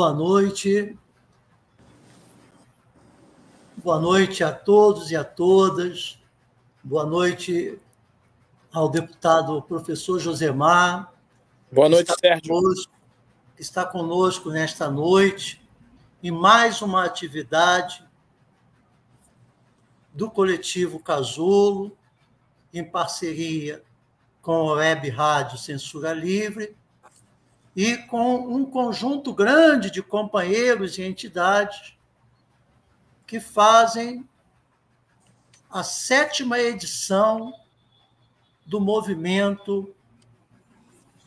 Boa noite. Boa noite a todos e a todas. Boa noite ao deputado professor Josemar. Boa noite, Sérgio. Conosco, está conosco nesta noite em mais uma atividade do coletivo Casulo, em parceria com a Web Rádio Censura Livre e com um conjunto grande de companheiros e entidades que fazem a sétima edição do movimento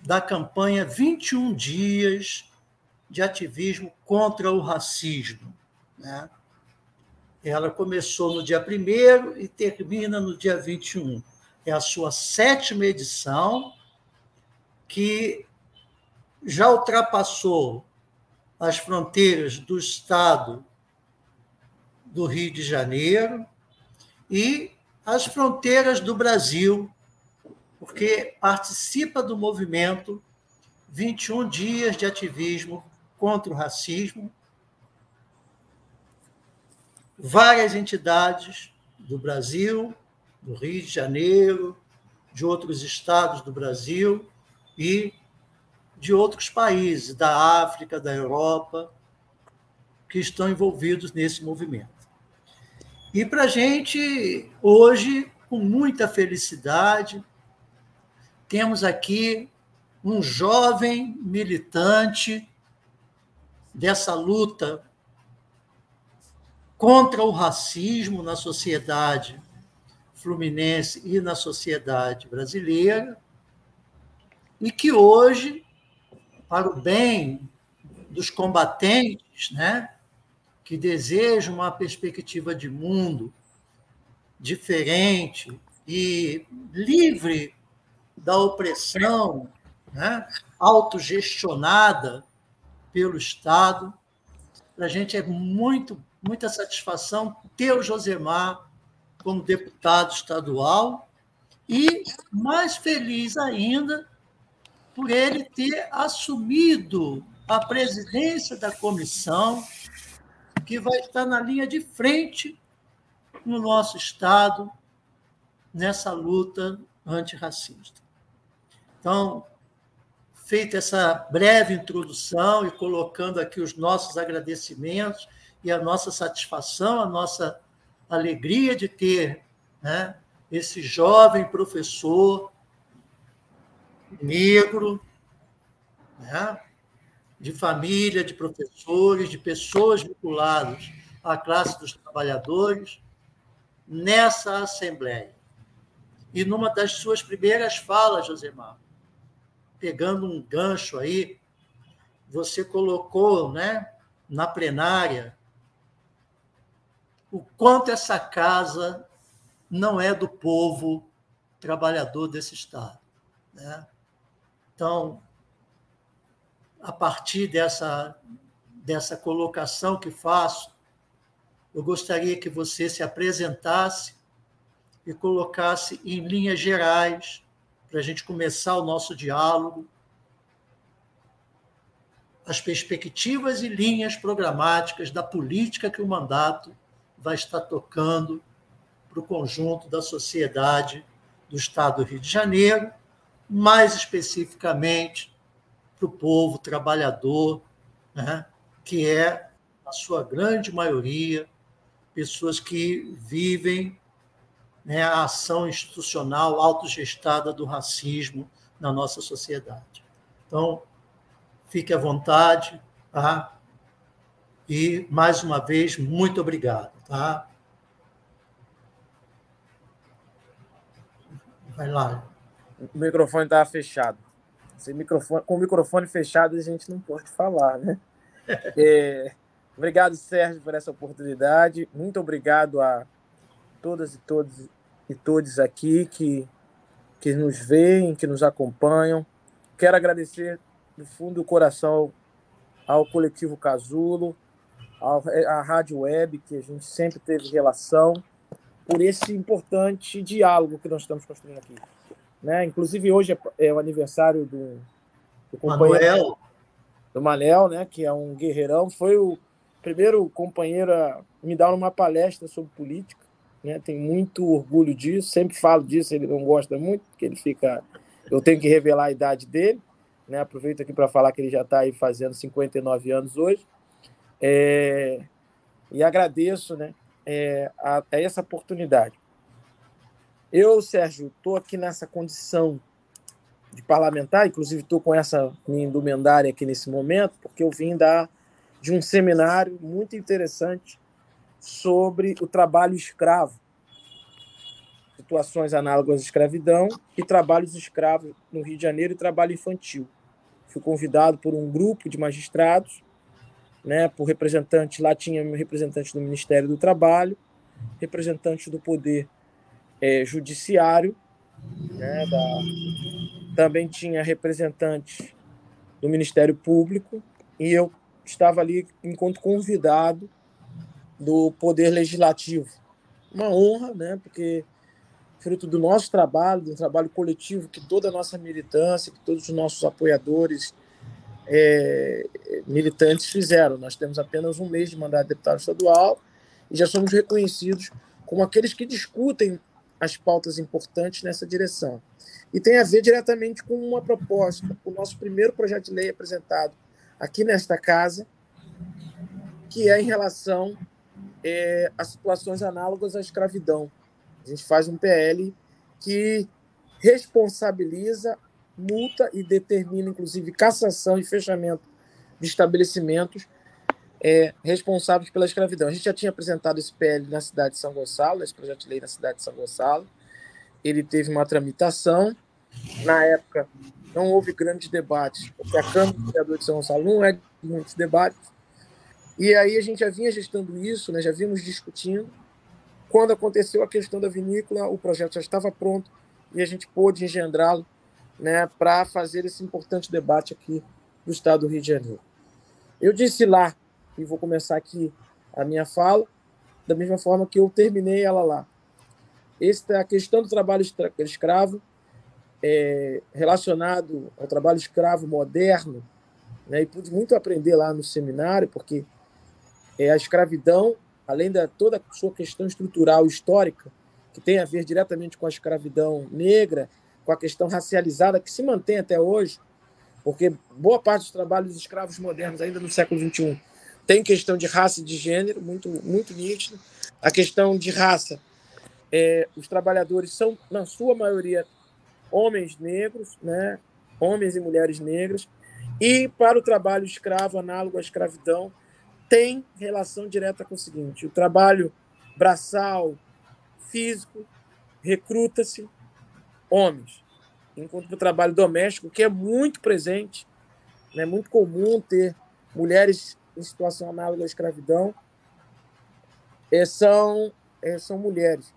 da campanha 21 dias de ativismo contra o racismo. Né? Ela começou no dia 1 e termina no dia 21. É a sua sétima edição, que já ultrapassou as fronteiras do Estado do Rio de Janeiro e as fronteiras do Brasil, porque participa do movimento 21 dias de ativismo contra o racismo. Várias entidades do Brasil, do Rio de Janeiro, de outros estados do Brasil e de outros países, da África, da Europa, que estão envolvidos nesse movimento. E para a gente, hoje, com muita felicidade, temos aqui um jovem militante dessa luta contra o racismo na sociedade fluminense e na sociedade brasileira, e que hoje para o bem dos combatentes, né, que desejam uma perspectiva de mundo diferente e livre da opressão, né, autogestionada pelo Estado. Para a gente é muito, muita satisfação ter o Josemar como deputado estadual e mais feliz ainda por ele ter assumido a presidência da comissão, que vai estar na linha de frente no nosso Estado nessa luta antirracista. Então, feita essa breve introdução e colocando aqui os nossos agradecimentos e a nossa satisfação, a nossa alegria de ter né, esse jovem professor negro, né? de família, de professores, de pessoas vinculadas à classe dos trabalhadores, nessa Assembleia. E numa das suas primeiras falas, Josemar, pegando um gancho aí, você colocou né, na plenária o quanto essa casa não é do povo trabalhador desse Estado. Né? Então, a partir dessa, dessa colocação que faço, eu gostaria que você se apresentasse e colocasse em linhas gerais, para a gente começar o nosso diálogo, as perspectivas e linhas programáticas da política que o mandato vai estar tocando para o conjunto da sociedade do Estado do Rio de Janeiro mais especificamente para o povo trabalhador, né, que é, a sua grande maioria, pessoas que vivem né, a ação institucional autogestada do racismo na nossa sociedade. Então, fique à vontade, tá? E, mais uma vez, muito obrigado. Tá? Vai lá o microfone estava fechado. Sem microfone, com o microfone fechado, a gente não pode falar, né? É, obrigado, Sérgio, por essa oportunidade. Muito obrigado a todas e todos e todos aqui que, que nos veem, que nos acompanham. Quero agradecer do fundo do coração ao coletivo Casulo, à Rádio Web, que a gente sempre teve relação, por esse importante diálogo que nós estamos construindo aqui. Né? Inclusive, hoje é, é o aniversário do, do companheiro. Manuel. do Manel, né, que é um guerreirão, foi o primeiro companheiro a me dar uma palestra sobre política, né? Tenho muito orgulho disso, sempre falo disso, ele não gosta muito, porque ele fica eu tenho que revelar a idade dele, né? Aproveito aqui para falar que ele já está aí fazendo 59 anos hoje. É... E agradeço, né, é, a, a essa oportunidade. Eu, Sérgio, estou aqui nessa condição de parlamentar, inclusive estou com essa minha indumendária aqui nesse momento, porque eu vim da, de um seminário muito interessante sobre o trabalho escravo, situações análogas à escravidão e trabalhos escravos no Rio de Janeiro e trabalho infantil. Fui convidado por um grupo de magistrados, né, por representante, lá tinha representante do Ministério do Trabalho, representante do Poder é, Judiciário, né, da, também tinha representante do Ministério Público e eu estava ali enquanto convidado do Poder Legislativo. Uma honra, né? Porque fruto do nosso trabalho, do trabalho coletivo que toda a nossa militância, que todos os nossos apoiadores é, militantes fizeram. Nós temos apenas um mês de mandato de deputado estadual e já somos reconhecidos como aqueles que discutem as pautas importantes nessa direção. E tem a ver diretamente com uma proposta, o nosso primeiro projeto de lei apresentado aqui nesta casa, que é em relação é, a situações análogas à escravidão. A gente faz um PL que responsabiliza, multa e determina, inclusive, cassação e fechamento de estabelecimentos é, responsáveis pela escravidão. A gente já tinha apresentado esse PL na cidade de São Gonçalo, esse projeto de lei na cidade de São Gonçalo. Ele teve uma tramitação. Na época, não houve grandes debates, porque a Câmara do Vereador de São Gonçalo não é de muitos debates. E aí a gente já vinha gestando isso, né, já vimos discutindo. Quando aconteceu a questão da vinícola, o projeto já estava pronto e a gente pôde engendrá-lo né, para fazer esse importante debate aqui do Estado do Rio de Janeiro. Eu disse lá e vou começar aqui a minha fala, da mesma forma que eu terminei ela lá. Esta é a questão do trabalho escravo, é, relacionado ao trabalho escravo moderno, né, e pude muito aprender lá no seminário, porque é, a escravidão, além da toda a sua questão estrutural histórica, que tem a ver diretamente com a escravidão negra, com a questão racializada que se mantém até hoje, porque boa parte dos trabalhos escravos modernos, ainda no século XXI, tem questão de raça e de gênero, muito, muito nítido. A questão de raça, é, os trabalhadores são, na sua maioria, homens negros, né? homens e mulheres negras. E para o trabalho escravo, análogo à escravidão, tem relação direta com o seguinte: o trabalho braçal, físico, recruta-se homens, enquanto o trabalho doméstico, que é muito presente, é né, muito comum ter mulheres em situação análoga à escravidão é, são, é, são mulheres.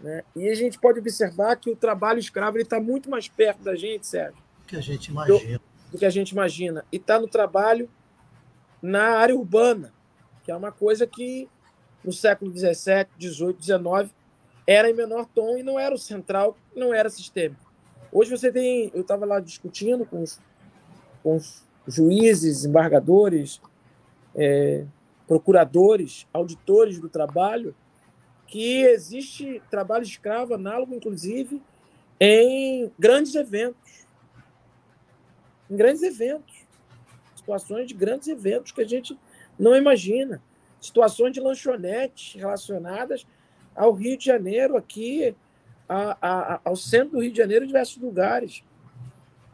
Né? E a gente pode observar que o trabalho escravo está muito mais perto da gente, Sérgio. Do que a gente imagina. Do, do que a gente imagina. E está no trabalho na área urbana, que é uma coisa que no século XVII, XVIII, XIX era em menor tom e não era o central, não era sistêmico. Hoje você tem, eu estava lá discutindo com os, com os juízes, embargadores, é, procuradores, auditores do trabalho, que existe trabalho escravo análogo, inclusive, em grandes eventos. Em grandes eventos. Situações de grandes eventos que a gente não imagina. Situações de lanchonetes relacionadas ao Rio de Janeiro, aqui, a, a, ao centro do Rio de Janeiro, em diversos lugares.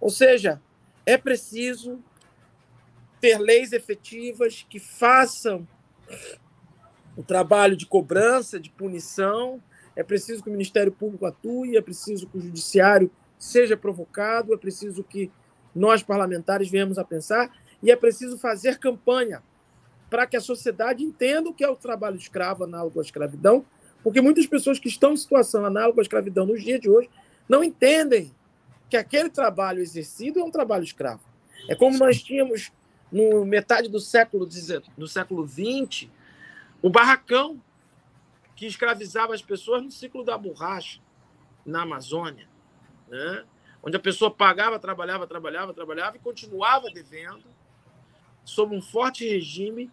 Ou seja, é preciso ter leis efetivas que façam o trabalho de cobrança, de punição. É preciso que o Ministério Público atue, é preciso que o Judiciário seja provocado, é preciso que nós, parlamentares, venhamos a pensar e é preciso fazer campanha para que a sociedade entenda o que é o trabalho escravo análogo à escravidão, porque muitas pessoas que estão em situação análoga à escravidão nos dias de hoje não entendem que aquele trabalho exercido é um trabalho escravo. É como nós tínhamos no metade do século do século XX, o barracão que escravizava as pessoas no ciclo da borracha na Amazônia, né? onde a pessoa pagava, trabalhava, trabalhava, trabalhava e continuava devendo, sob um forte regime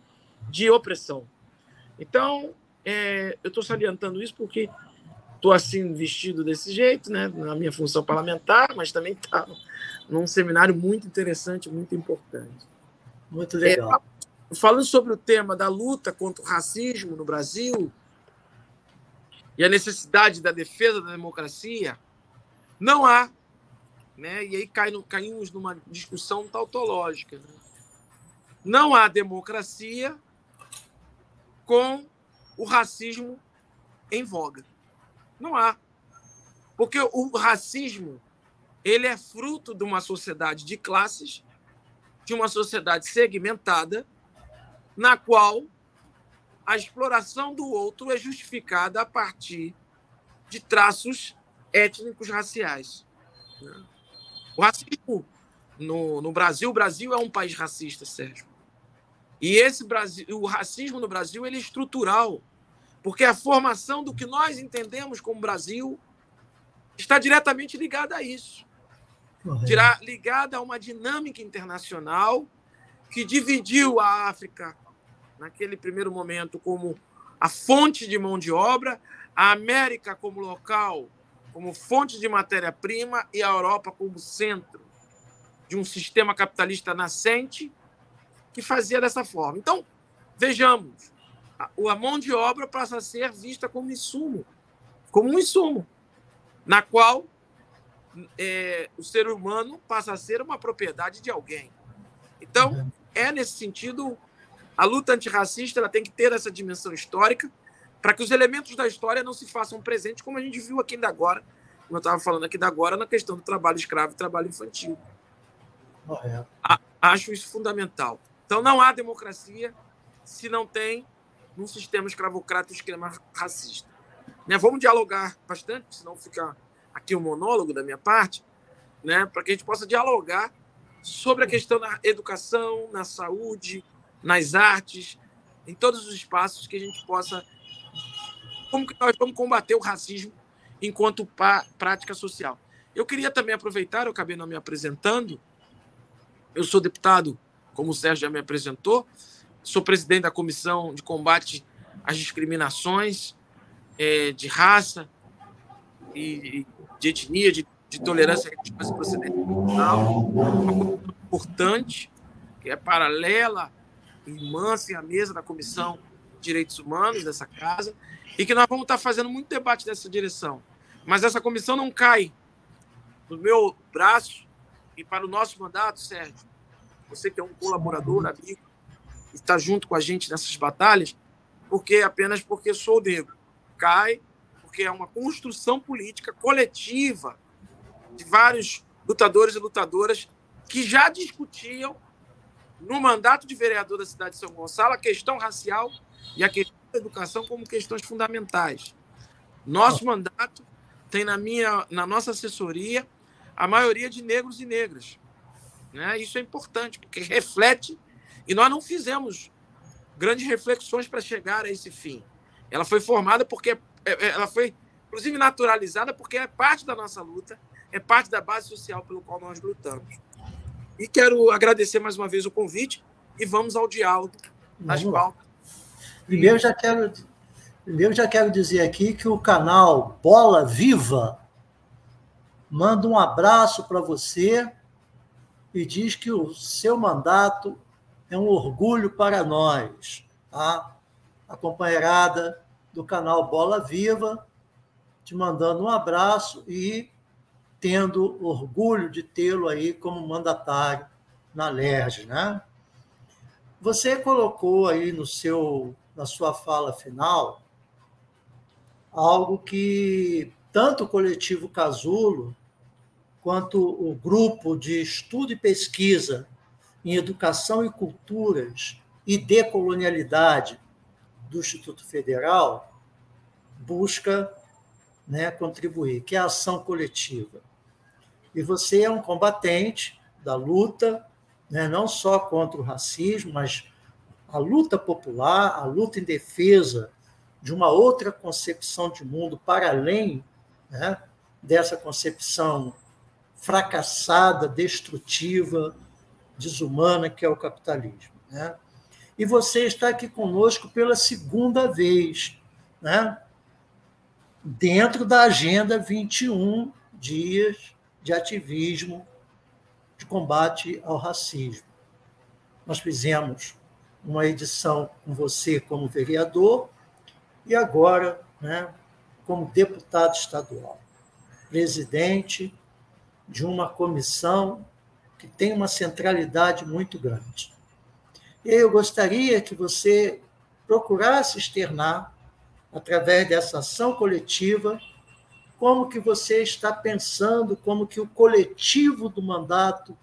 de opressão. Então, é, eu estou salientando isso porque estou assim vestido desse jeito, né, na minha função parlamentar, mas também está num seminário muito interessante, muito importante. Muito legal. É, falando sobre o tema da luta contra o racismo no Brasil e a necessidade da defesa da democracia, não há, né, e aí cai no, caímos numa discussão tautológica. Né? Não há democracia com o racismo em voga. Não há. Porque o racismo ele é fruto de uma sociedade de classes, de uma sociedade segmentada, na qual a exploração do outro é justificada a partir de traços étnicos raciais. O racismo no, no Brasil, o Brasil é um país racista, Sérgio. E esse Brasil, o racismo no Brasil ele é estrutural, porque a formação do que nós entendemos como Brasil está diretamente ligada a isso. Dirá, ligada a uma dinâmica internacional que dividiu a África, naquele primeiro momento, como a fonte de mão de obra, a América como local, como fonte de matéria-prima e a Europa como centro de um sistema capitalista nascente que fazia dessa forma. Então, vejamos, a mão de obra passa a ser vista como insumo, como um insumo, na qual é, o ser humano passa a ser uma propriedade de alguém. Então, uhum. é nesse sentido, a luta antirracista ela tem que ter essa dimensão histórica para que os elementos da história não se façam presentes, como a gente viu aqui ainda agora, como eu estava falando aqui da agora, na questão do trabalho escravo e trabalho infantil. Acho isso fundamental. Então, não há democracia se não tem um sistema escravocrata e um esquema racista. Né? Vamos dialogar bastante, senão fica aqui um monólogo da minha parte, né? para que a gente possa dialogar sobre a questão da educação, na saúde, nas artes, em todos os espaços que a gente possa. Como que nós vamos combater o racismo enquanto prática social? Eu queria também aproveitar, eu acabei não me apresentando, eu sou deputado como o Sérgio já me apresentou. Sou presidente da Comissão de Combate às Discriminações é, de raça e de etnia, de, de tolerância religiosa e procedência cultural. Uma comissão importante, que é paralela e mansa à mesa da Comissão de Direitos Humanos dessa casa, e que nós vamos estar fazendo muito debate nessa direção. Mas essa comissão não cai no meu braço e para o nosso mandato, Sérgio, você que é um colaborador, amigo, está junto com a gente nessas batalhas, porque apenas porque sou negro. Cai porque é uma construção política coletiva de vários lutadores e lutadoras que já discutiam no mandato de vereador da cidade de São Gonçalo a questão racial e a questão da educação como questões fundamentais. Nosso mandato tem na minha na nossa assessoria a maioria de negros e negras. Né? Isso é importante, porque reflete, e nós não fizemos grandes reflexões para chegar a esse fim. Ela foi formada porque ela foi, inclusive, naturalizada porque é parte da nossa luta, é parte da base social pelo qual nós lutamos. E quero agradecer mais uma vez o convite e vamos ao diálogo nas pautas. Primeiro já quero, primeiro já quero dizer aqui que o canal Bola Viva manda um abraço para você e diz que o seu mandato é um orgulho para nós. Tá? A companheirada do canal Bola Viva te mandando um abraço e tendo orgulho de tê-lo aí como mandatário na LERJ. Né? Você colocou aí no seu, na sua fala final algo que tanto o coletivo Casulo quanto o grupo de estudo e pesquisa em educação e culturas e decolonialidade do Instituto Federal busca né, contribuir, que é a ação coletiva. E você é um combatente da luta, né, não só contra o racismo, mas a luta popular, a luta em defesa de uma outra concepção de mundo para além né, dessa concepção fracassada, destrutiva, desumana que é o capitalismo. Né? E você está aqui conosco pela segunda vez, né? dentro da Agenda 21 Dias de Ativismo de Combate ao Racismo. Nós fizemos uma edição com você como vereador e agora né, como deputado estadual, presidente de uma comissão que tem uma centralidade muito grande. Eu gostaria que você procurasse externar, através dessa ação coletiva, como que você está pensando, como que o coletivo do mandato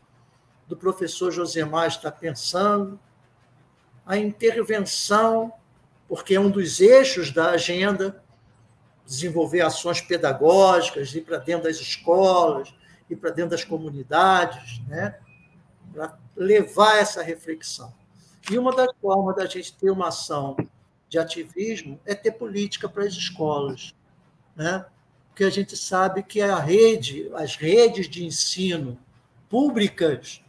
do professor Josemar está pensando, a intervenção, porque é um dos eixos da agenda, desenvolver ações pedagógicas, ir para dentro das escolas, ir para dentro das comunidades, né? para levar essa reflexão. E uma das formas da gente ter uma ação de ativismo é ter política para as escolas. Né? Porque a gente sabe que a rede, as redes de ensino públicas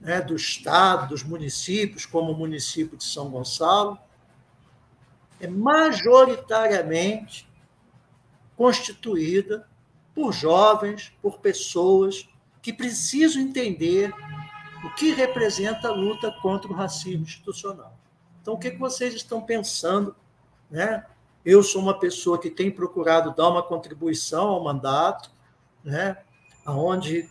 né, do Estado, dos municípios, como o município de São Gonçalo, é majoritariamente constituída por jovens, por pessoas que precisam entender o que representa a luta contra o racismo institucional. Então, o que vocês estão pensando? Né? Eu sou uma pessoa que tem procurado dar uma contribuição ao mandato, né? onde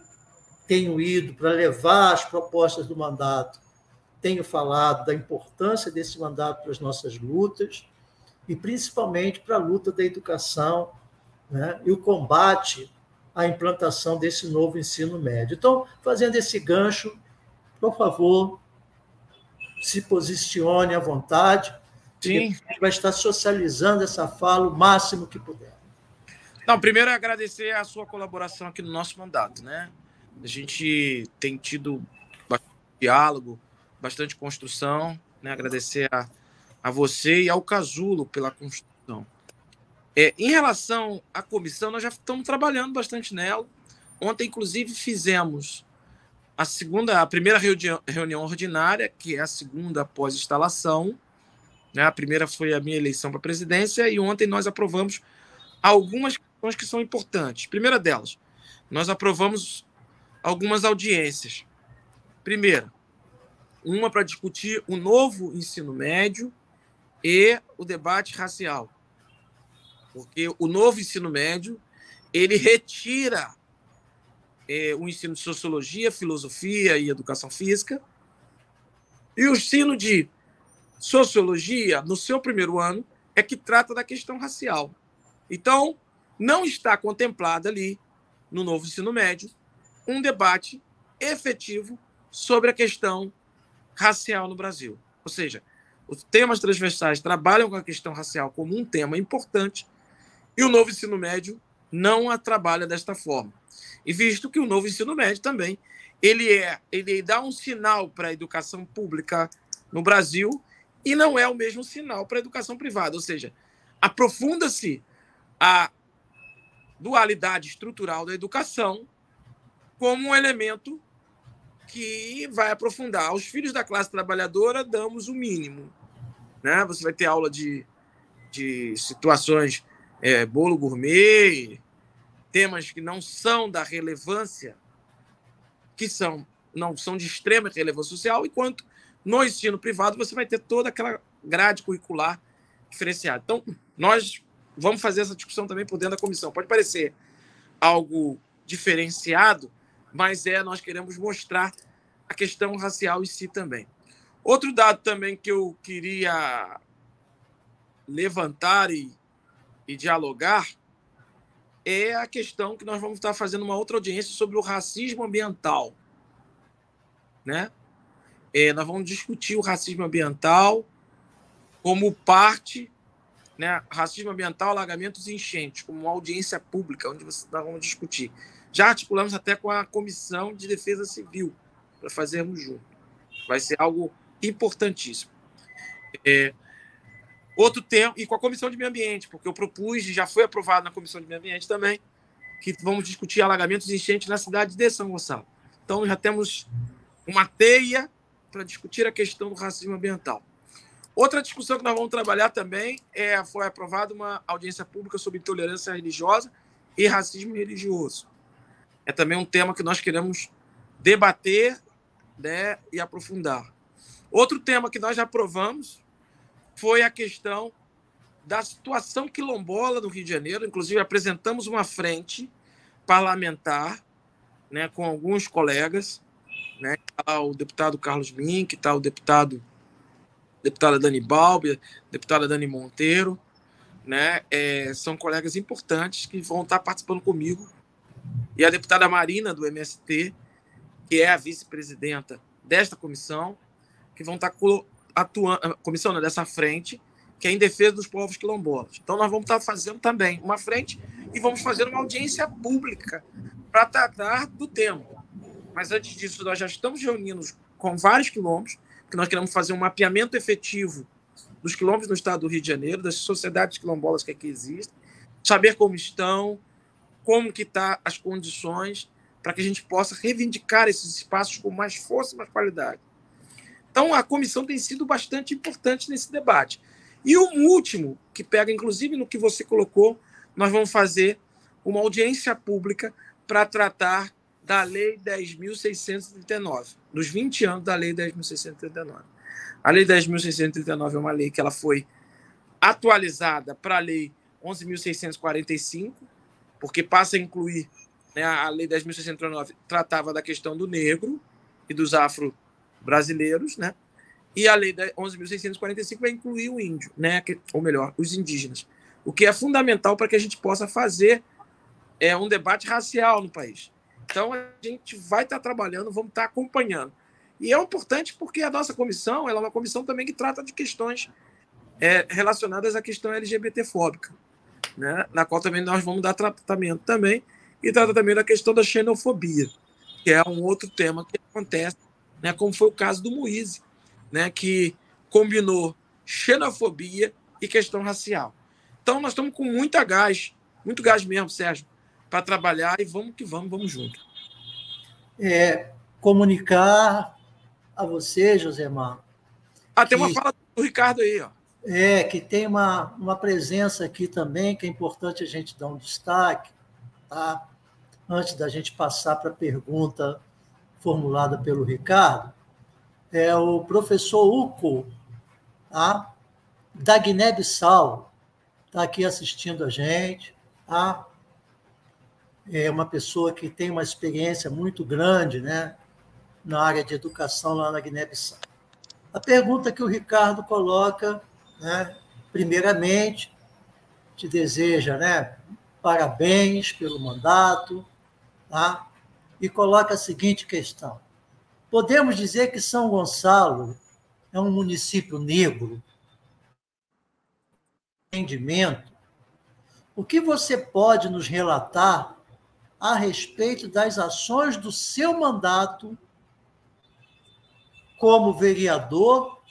tenho ido para levar as propostas do mandato, tenho falado da importância desse mandato para as nossas lutas, e principalmente para a luta da educação né? e o combate à implantação desse novo ensino médio. Então, fazendo esse gancho, por favor, se posicione à vontade. Sim. A gente vai estar socializando essa fala o máximo que puder. Não, primeiro é agradecer a sua colaboração aqui no nosso mandato, né? A gente tem tido bastante diálogo, bastante construção, né? Agradecer a, a você e ao Casulo pela construção. É, em relação à comissão, nós já estamos trabalhando bastante nela. Ontem, inclusive, fizemos a segunda, a primeira reunião, ordinária, que é a segunda após instalação. Né? A primeira foi a minha eleição para a presidência, e ontem nós aprovamos algumas questões que são importantes. Primeira delas, nós aprovamos algumas audiências. Primeira, uma para discutir o novo ensino médio e o debate racial. Porque o novo ensino médio, ele retira é, o ensino de sociologia, filosofia e educação física. E o ensino de sociologia, no seu primeiro ano, é que trata da questão racial. Então, não está contemplado ali, no novo ensino médio, um debate efetivo sobre a questão racial no Brasil. Ou seja, os temas transversais trabalham com a questão racial como um tema importante e o novo ensino médio não a trabalha desta forma. E visto que o novo ensino médio também ele é, ele dá um sinal para a educação pública no Brasil e não é o mesmo sinal para a educação privada, ou seja, aprofunda-se a dualidade estrutural da educação como um elemento que vai aprofundar. Aos filhos da classe trabalhadora damos o mínimo, né? Você vai ter aula de, de situações é, bolo gourmet, temas que não são da relevância, que são não são de extrema relevância social, enquanto no ensino privado você vai ter toda aquela grade curricular diferenciada. Então, nós vamos fazer essa discussão também por dentro da comissão. Pode parecer algo diferenciado, mas é nós queremos mostrar a questão racial em si também. Outro dado também que eu queria levantar e, e dialogar é a questão que nós vamos estar fazendo uma outra audiência sobre o racismo ambiental. Né? É, nós vamos discutir o racismo ambiental como parte, né, racismo ambiental, alagamentos e enchentes, como uma audiência pública, onde nós vamos discutir. Já articulamos até com a Comissão de Defesa Civil, para fazermos junto. Vai ser algo importantíssimo. É, Outro tema, e com a Comissão de Meio Ambiente, porque eu propus, e já foi aprovado na Comissão de Meio Ambiente também, que vamos discutir alagamentos e enchentes na cidade de São Gonçalo. Então, já temos uma teia para discutir a questão do racismo ambiental. Outra discussão que nós vamos trabalhar também é foi aprovada uma audiência pública sobre intolerância religiosa e racismo religioso. É também um tema que nós queremos debater né, e aprofundar. Outro tema que nós já aprovamos foi a questão da situação quilombola no Rio de Janeiro. Inclusive, apresentamos uma frente parlamentar né, com alguns colegas. Né, tá o deputado Carlos Mink, está o deputado deputada Dani Balbi, deputada Dani Monteiro, né, é, são colegas importantes que vão estar participando comigo. E a deputada Marina, do MST, que é a vice-presidenta desta comissão, que vão estar atuando, comissão né, dessa frente, que é em defesa dos povos quilombolas. Então, nós vamos estar fazendo também uma frente e vamos fazer uma audiência pública para tratar do tema. Mas antes disso, nós já estamos reunindo com vários quilombos, que nós queremos fazer um mapeamento efetivo dos quilombos no estado do Rio de Janeiro, das sociedades quilombolas que aqui existem, saber como estão, como que tá as condições para que a gente possa reivindicar esses espaços com mais força e mais qualidade. Então, a comissão tem sido bastante importante nesse debate. E o último, que pega inclusive no que você colocou, nós vamos fazer uma audiência pública para tratar da Lei 10.639, dos 20 anos da Lei 10.639. A Lei 10.639 é uma lei que ela foi atualizada para a Lei 11.645, porque passa a incluir né, a Lei 10.639 tratava da questão do negro e dos afro-brasileiros, né? E a Lei 11.645 vai incluir o índio, né? ou melhor, os indígenas. O que é fundamental para que a gente possa fazer é, um debate racial no país. Então, a gente vai estar trabalhando, vamos estar acompanhando. E é importante porque a nossa comissão ela é uma comissão também que trata de questões é, relacionadas à questão LGBTfóbica, né? na qual também nós vamos dar tratamento também, e trata também da questão da xenofobia, que é um outro tema que acontece, né? como foi o caso do Moise, né? que combinou xenofobia e questão racial. Então, nós estamos com muita gás, muito gás mesmo, Sérgio, para trabalhar e vamos que vamos, vamos junto. É, comunicar a você, Josemar. Ah, tem uma fala do Ricardo aí, ó. É, que tem uma, uma presença aqui também, que é importante a gente dar um destaque, tá? Antes da gente passar para a pergunta formulada pelo Ricardo, é o professor Uco, tá? da Guiné-Bissau, está aqui assistindo a gente, tá? é uma pessoa que tem uma experiência muito grande né, na área de educação lá na Guiné-Bissau. A pergunta que o Ricardo coloca, né, primeiramente, te deseja né, parabéns pelo mandato, tá? E coloca a seguinte questão: podemos dizer que São Gonçalo é um município negro? Entendimento? O que você pode nos relatar a respeito das ações do seu mandato como vereador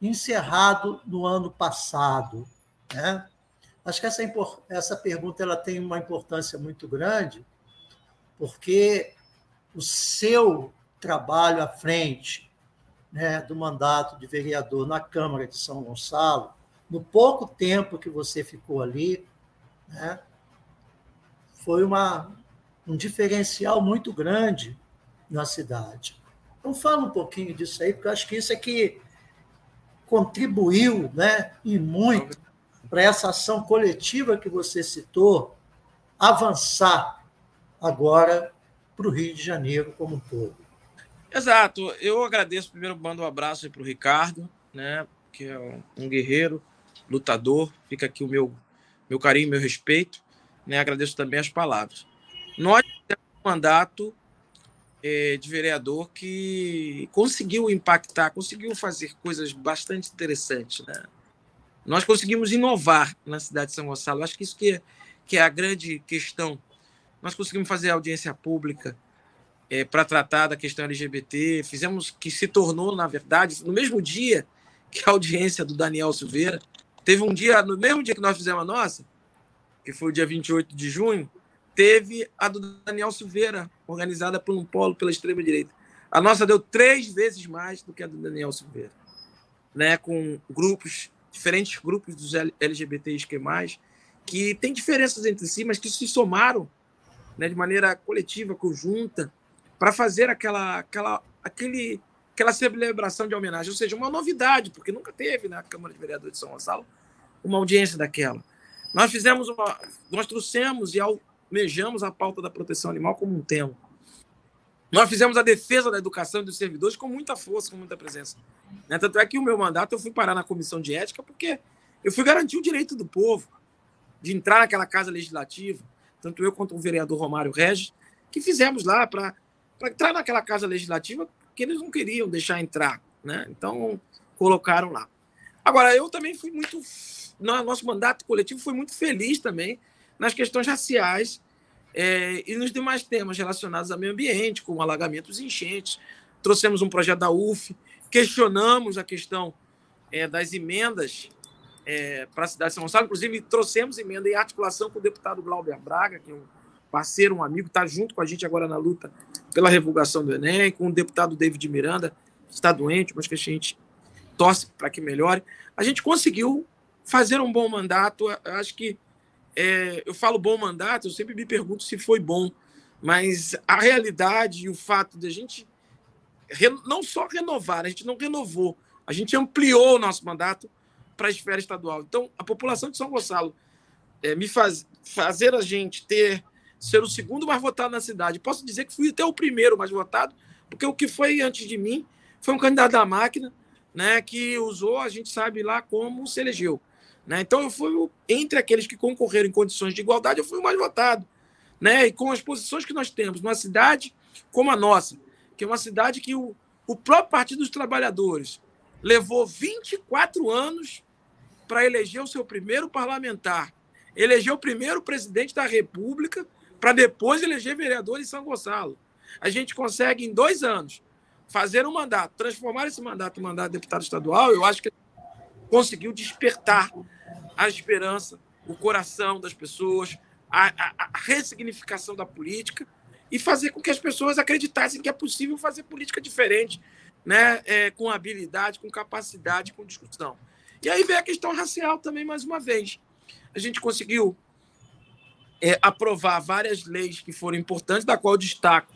encerrado no ano passado. Né? Acho que essa, essa pergunta ela tem uma importância muito grande, porque o seu trabalho à frente né, do mandato de vereador na Câmara de São Gonçalo, no pouco tempo que você ficou ali, né, foi uma, um diferencial muito grande na cidade. Então, fala um pouquinho disso aí, porque eu acho que isso é que contribuiu né, e muito para essa ação coletiva que você citou avançar agora para o Rio de Janeiro como um todo. Exato. Eu agradeço, primeiro mando um abraço para o Ricardo, né, que é um guerreiro, lutador. Fica aqui o meu, meu carinho, meu respeito. Né? Agradeço também as palavras. Nós temos um mandato é, de vereador que conseguiu impactar, conseguiu fazer coisas bastante interessantes. Né? Nós conseguimos inovar na cidade de São Gonçalo. Acho que isso que é, que é a grande questão. Nós conseguimos fazer audiência pública é, para tratar da questão LGBT. Fizemos que se tornou, na verdade, no mesmo dia que a audiência do Daniel Silveira. Teve um dia, no mesmo dia que nós fizemos a nossa, que foi o dia 28 de junho, teve a do Daniel Silveira, organizada por um polo pela extrema-direita. A nossa deu três vezes mais do que a do Daniel Silveira, né? com grupos, diferentes grupos dos LGBTs que mais, que tem diferenças entre si, mas que se somaram né, de maneira coletiva, conjunta, para fazer aquela, aquela, aquele, aquela celebração de homenagem, ou seja, uma novidade, porque nunca teve na Câmara de Vereadores de São Gonçalo uma audiência daquela. Nós fizemos uma, nós trouxemos e almejamos a pauta da proteção animal como um tema. Nós fizemos a defesa da educação e dos servidores com muita força, com muita presença. Né? Tanto é que o meu mandato eu fui parar na comissão de ética porque eu fui garantir o direito do povo de entrar naquela casa legislativa, tanto eu quanto o vereador Romário Regis, que fizemos lá para entrar naquela casa legislativa que eles não queriam deixar entrar, né? Então colocaram lá. Agora eu também fui muito, no nosso mandato coletivo foi muito feliz também nas questões raciais é, e nos demais temas relacionados ao meio ambiente, como alagamentos e enchentes. Trouxemos um projeto da UF, questionamos a questão é, das emendas é, para a cidade de São Gonçalo. Inclusive, trouxemos emenda em articulação com o deputado Glauber Braga, que é um parceiro, um amigo, está junto com a gente agora na luta pela revogação do Enem, com o deputado David Miranda, que está doente, mas que a gente torce para que melhore. A gente conseguiu fazer um bom mandato. Acho que é, eu falo bom mandato, eu sempre me pergunto se foi bom, mas a realidade e o fato de a gente não só renovar, a gente não renovou, a gente ampliou o nosso mandato para a esfera estadual. Então, a população de São Gonçalo é, me faz, fazer a gente ter ser o segundo mais votado na cidade. Posso dizer que fui até o primeiro mais votado, porque o que foi antes de mim foi um candidato da máquina, né, que usou, a gente sabe lá como se elegeu. Né? Então, eu fui entre aqueles que concorreram em condições de igualdade, eu fui o mais votado. Né? E com as posições que nós temos numa cidade como a nossa, que é uma cidade que o, o próprio Partido dos Trabalhadores levou 24 anos para eleger o seu primeiro parlamentar, eleger o primeiro presidente da República, para depois eleger vereador em São Gonçalo. A gente consegue, em dois anos, fazer um mandato, transformar esse mandato em mandato de deputado estadual, eu acho que conseguiu despertar a esperança, o coração das pessoas, a, a, a ressignificação da política e fazer com que as pessoas acreditassem que é possível fazer política diferente, né? É, com habilidade, com capacidade, com discussão. E aí vem a questão racial também, mais uma vez. A gente conseguiu é, aprovar várias leis que foram importantes, da qual destaco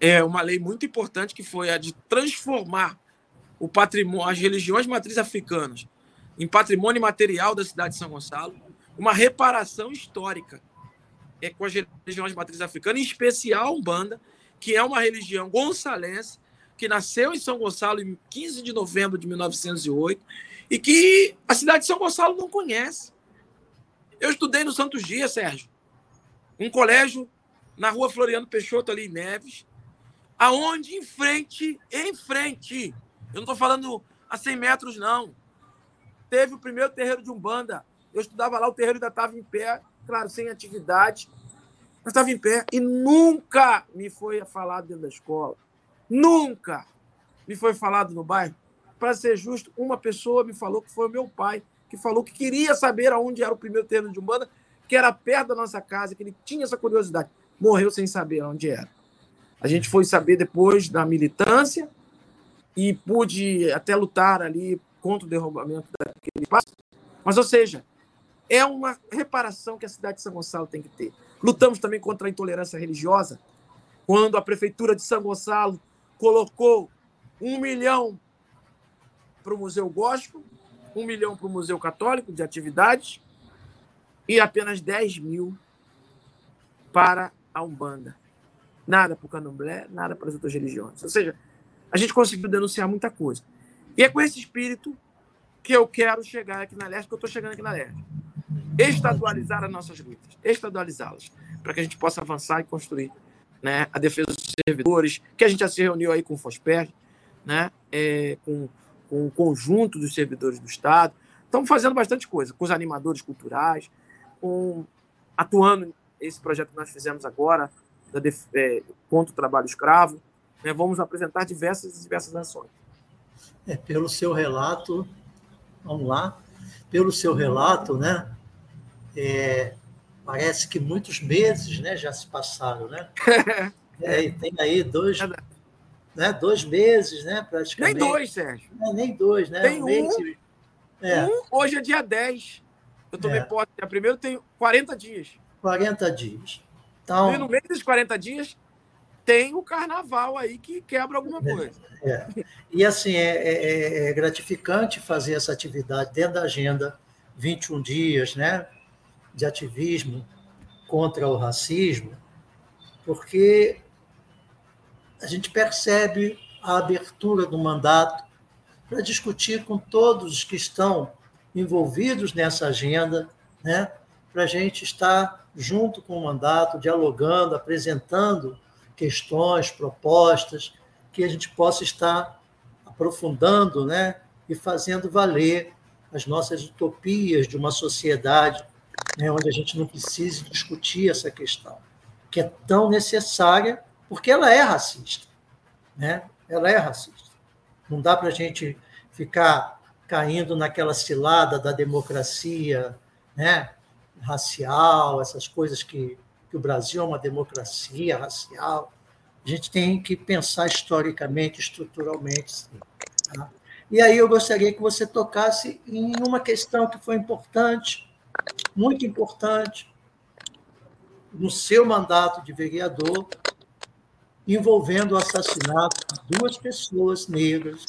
é uma lei muito importante, que foi a de transformar o patrimônio, as religiões matrizes africanas em patrimônio material da cidade de São Gonçalo, uma reparação histórica é, com as religiões matrizes africanas, em especial a Umbanda, que é uma religião gonçalense, que nasceu em São Gonçalo em 15 de novembro de 1908 e que a cidade de São Gonçalo não conhece. Eu estudei no Santos Dias, Sérgio, um colégio na rua Floriano Peixoto, ali em Neves, aonde em frente, em frente, eu não estou falando a 100 metros, não, teve o primeiro terreiro de Umbanda. Eu estudava lá, o terreiro ainda estava em pé, claro, sem atividade, mas estava em pé e nunca me foi falado dentro da escola. Nunca me foi falado no bairro para ser justo, uma pessoa me falou que foi o meu pai, que falou que queria saber aonde era o primeiro terreno de Umbanda, que era perto da nossa casa, que ele tinha essa curiosidade. Morreu sem saber onde era. A gente foi saber depois da militância e pude até lutar ali contra o derrubamento daquele espaço. Mas, ou seja, é uma reparação que a cidade de São Gonçalo tem que ter. Lutamos também contra a intolerância religiosa, quando a prefeitura de São Gonçalo colocou um milhão para o Museu Gospel, um milhão para o Museu Católico de atividades e apenas 10 mil para a Umbanda. Nada para o Candomblé, nada para as outras religiões. Ou seja, a gente conseguiu denunciar muita coisa. E é com esse espírito que eu quero chegar aqui na Leste, que eu estou chegando aqui na Leste. Estadualizar as nossas lutas, estadualizá-las, para que a gente possa avançar e construir né, a defesa dos servidores, que a gente já se reuniu aí com o FOSPER, né, é, com, com o conjunto dos servidores do Estado. Estamos fazendo bastante coisa, com os animadores culturais, com, atuando esse projeto que nós fizemos agora, da, é, contra o trabalho escravo. Né, vamos apresentar diversas diversas ações. É, pelo seu relato, vamos lá, pelo seu relato, né? É, parece que muitos meses né, já se passaram, né? É, tem aí dois, né? dois meses, né? praticamente. Nem dois, Sérgio. É, nem dois, né? Tem um, um, é. um, hoje é dia 10. Eu tomei é. posse dia primeiro, tem 40 dias. 40 dias. Então, e no meio desses 40 dias, tem o carnaval aí que quebra alguma é, coisa. É. E assim, é, é, é, gratificante fazer essa atividade dentro da agenda 21 dias né, de ativismo contra o racismo, porque a gente percebe a abertura do mandato para discutir com todos os que estão envolvidos nessa agenda, né, para a gente estar junto com o mandato, dialogando, apresentando questões, propostas, que a gente possa estar aprofundando né, e fazendo valer as nossas utopias de uma sociedade né, onde a gente não precise discutir essa questão, que é tão necessária, porque ela é racista. Né? Ela é racista. Não dá para a gente ficar caindo naquela cilada da democracia né, racial, essas coisas que, que o Brasil é uma democracia racial. A gente tem que pensar historicamente, estruturalmente. Sim, tá? E aí eu gostaria que você tocasse em uma questão que foi importante, muito importante, no seu mandato de vereador, envolvendo o assassinato de duas pessoas negras,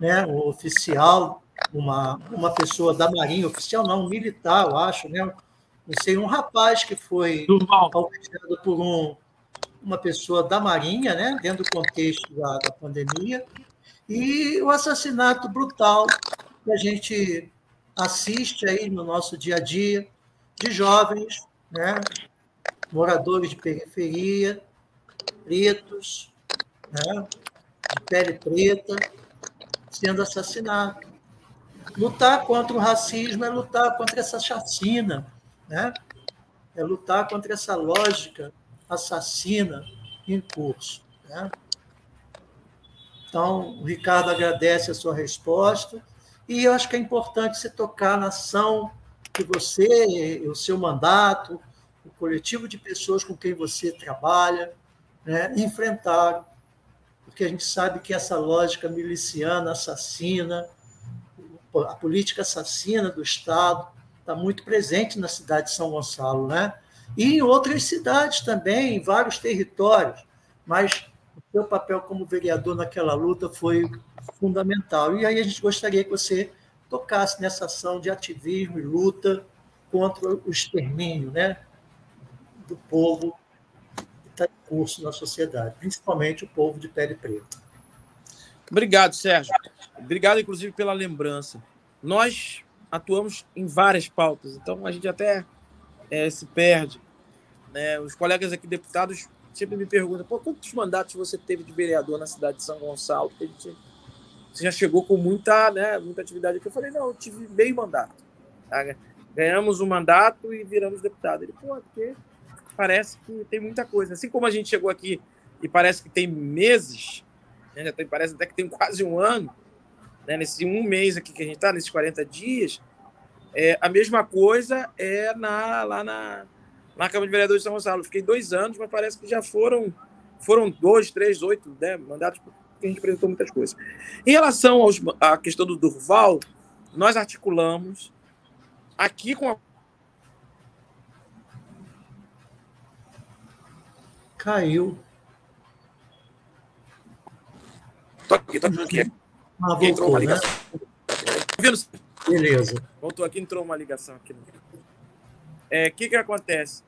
né? um oficial, uma, uma pessoa da Marinha, oficial não, um militar, eu acho, né? não sei, um rapaz que foi alvejado por um, uma pessoa da Marinha, né? dentro do contexto da, da pandemia, e o assassinato brutal que a gente assiste aí no nosso dia a dia de jovens, né? moradores de periferia, pretos, né? de pele preta, sendo assassinados. Lutar contra o racismo é lutar contra essa chacina, né? é lutar contra essa lógica assassina em curso. Né? Então, o Ricardo agradece a sua resposta e eu acho que é importante você tocar na ação que você, o seu mandato, o coletivo de pessoas com quem você trabalha, né, enfrentaram, porque a gente sabe que essa lógica miliciana, assassina, a política assassina do Estado está muito presente na cidade de São Gonçalo, né? E em outras cidades também, em vários territórios, mas o seu papel como vereador naquela luta foi fundamental. E aí a gente gostaria que você tocasse nessa ação de ativismo e luta contra o extermínio né, do povo que está em curso na sociedade, principalmente o povo de pele preta. Obrigado, Sérgio. Obrigado, inclusive, pela lembrança. Nós atuamos em várias pautas, então a gente até é, se perde. Né? Os colegas aqui, deputados, sempre me perguntam: quantos mandatos você teve de vereador na cidade de São Gonçalo? A gente, você já chegou com muita, né, muita atividade aqui. Eu falei: Não, eu tive meio mandato. Tá? Ganhamos um mandato e viramos deputado. Ele, pô, porque parece que tem muita coisa. Assim como a gente chegou aqui e parece que tem meses, né, tem, parece até que tem quase um ano, né, nesse um mês aqui que a gente está, nesses 40 dias, é, a mesma coisa é na, lá na, na Câmara de Vereadores de São Gonçalo. Fiquei dois anos, mas parece que já foram, foram dois, três, oito né, mandatos, porque a gente apresentou muitas coisas. Em relação aos, à questão do Durval, nós articulamos aqui com a. Caiu. Tô aqui, tô aqui. Ah, voltou, né? Tá vendo? Beleza. Voltou aqui, entrou uma ligação aqui. O é, que que acontece?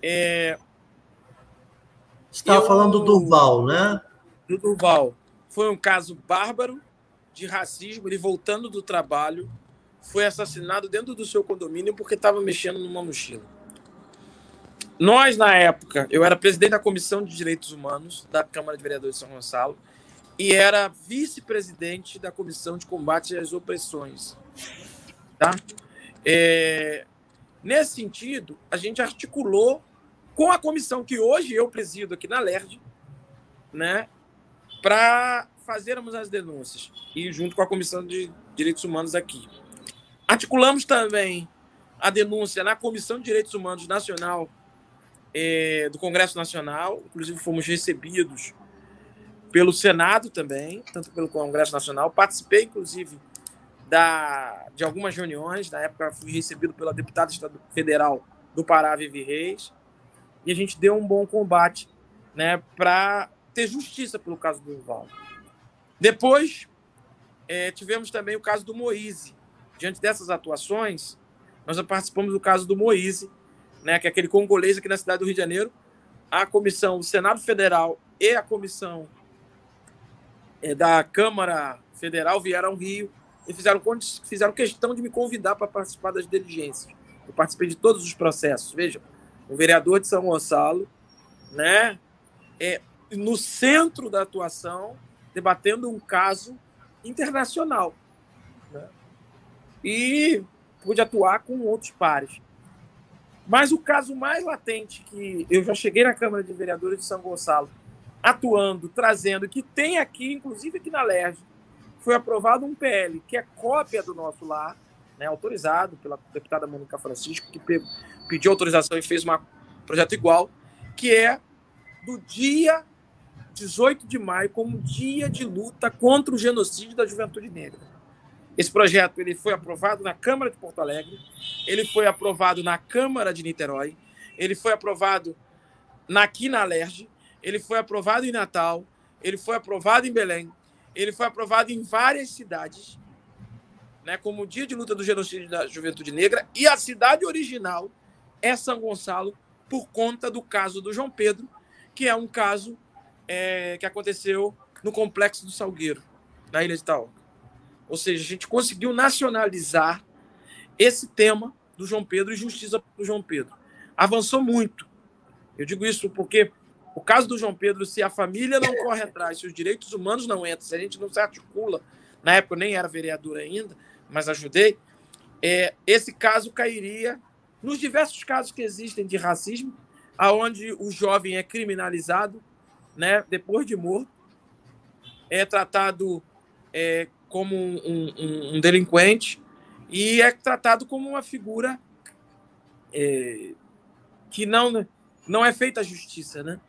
É, Você estava falando do Durval, né? Do Durval. Foi um caso bárbaro de racismo. Ele voltando do trabalho, foi assassinado dentro do seu condomínio porque estava mexendo numa mochila. Nós, na época, eu era presidente da Comissão de Direitos Humanos da Câmara de Vereadores de São Gonçalo e era vice-presidente da Comissão de Combate às Opressões. Tá? É, nesse sentido, a gente articulou com a comissão que hoje eu presido aqui na LERD, né, para fazermos as denúncias, e junto com a Comissão de Direitos Humanos aqui. Articulamos também a denúncia na Comissão de Direitos Humanos Nacional é, do Congresso Nacional, inclusive fomos recebidos pelo Senado também, tanto pelo Congresso Nacional. Participei, inclusive, da, de algumas reuniões. Na época, fui recebido pela deputada federal do Pará, Vivi Reis. E a gente deu um bom combate né, para ter justiça pelo caso do Val. Depois, é, tivemos também o caso do Moise. Diante dessas atuações, nós participamos do caso do Moise, né, que é aquele congolês aqui na cidade do Rio de Janeiro. A comissão do Senado Federal e a comissão é, da Câmara Federal vieram ao Rio e fizeram, fizeram questão de me convidar para participar das diligências. Eu participei de todos os processos. Vejam, o vereador de São Gonçalo, né, é, no centro da atuação, debatendo um caso internacional. Né? E pude atuar com outros pares. Mas o caso mais latente que eu já cheguei na Câmara de Vereadores de São Gonçalo, atuando, trazendo, que tem aqui, inclusive aqui na LERJ, foi aprovado um PL que é cópia do nosso lar, né, autorizado pela deputada Mônica Francisco, que pediu autorização e fez um projeto igual, que é do dia 18 de maio como dia de luta contra o genocídio da juventude negra. Esse projeto ele foi aprovado na Câmara de Porto Alegre, ele foi aprovado na Câmara de Niterói, ele foi aprovado na, aqui na Alerj, ele foi aprovado em Natal, ele foi aprovado em Belém, ele foi aprovado em várias cidades, né, como Dia de Luta do Genocídio da Juventude Negra, e a cidade original é São Gonçalo, por conta do caso do João Pedro, que é um caso é, que aconteceu no Complexo do Salgueiro, na Ilha de Itaoca. Ou seja, a gente conseguiu nacionalizar esse tema do João Pedro e justiça para o João Pedro. Avançou muito. Eu digo isso porque o caso do João Pedro, se a família não corre atrás, se os direitos humanos não entram, se a gente não se articula, na época eu nem era vereador ainda, mas ajudei, é, esse caso cairia nos diversos casos que existem de racismo, aonde o jovem é criminalizado, né, depois de morto, é tratado é, como um, um, um, delinquente e é tratado como uma figura é, que não, não é feita a justiça, né?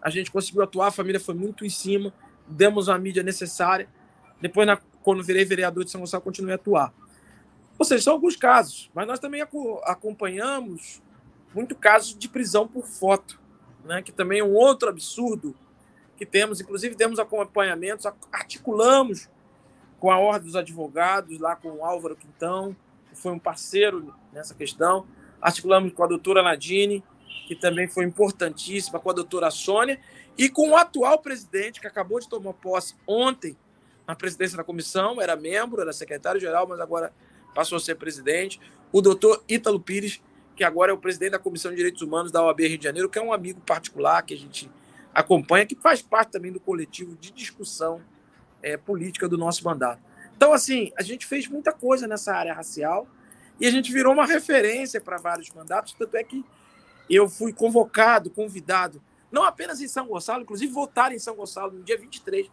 A gente conseguiu atuar, a família foi muito em cima, demos a mídia necessária. Depois, na, quando virei vereador de São Gonçalo, continuei a atuar. Ou seja, são alguns casos, mas nós também acompanhamos muito casos de prisão por foto, né? que também é um outro absurdo que temos. Inclusive, temos acompanhamentos, articulamos com a Ordem dos Advogados, lá com o Álvaro Quintão, que foi um parceiro nessa questão. Articulamos com a doutora Nadine, que também foi importantíssima, com a doutora Sônia, e com o atual presidente, que acabou de tomar posse ontem na presidência da comissão, era membro, era secretário-geral, mas agora passou a ser presidente, o doutor Ítalo Pires, que agora é o presidente da Comissão de Direitos Humanos da OAB Rio de Janeiro, que é um amigo particular que a gente acompanha, que faz parte também do coletivo de discussão é, política do nosso mandato. Então, assim, a gente fez muita coisa nessa área racial e a gente virou uma referência para vários mandatos, tanto é que eu fui convocado, convidado, não apenas em São Gonçalo, inclusive votar em São Gonçalo no dia 23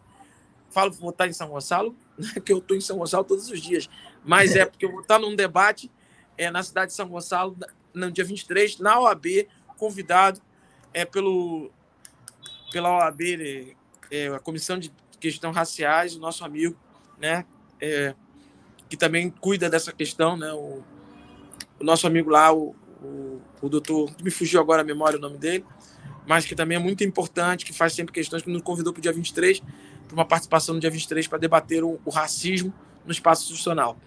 falo votar em São Gonçalo, né, que eu estou em São Gonçalo todos os dias, mas é porque eu vou estar num debate é, na cidade de São Gonçalo no dia 23, na OAB, convidado é, pelo, pela OAB, é, a Comissão de Questão Raciais, o nosso amigo, né, é, que também cuida dessa questão, né, o, o nosso amigo lá, o, o, o doutor, me fugiu agora a memória o nome dele, mas que também é muito importante, que faz sempre questões, que nos convidou para o dia 23, para uma participação no dia 23 para debater o, o, racismo no espaço institucional.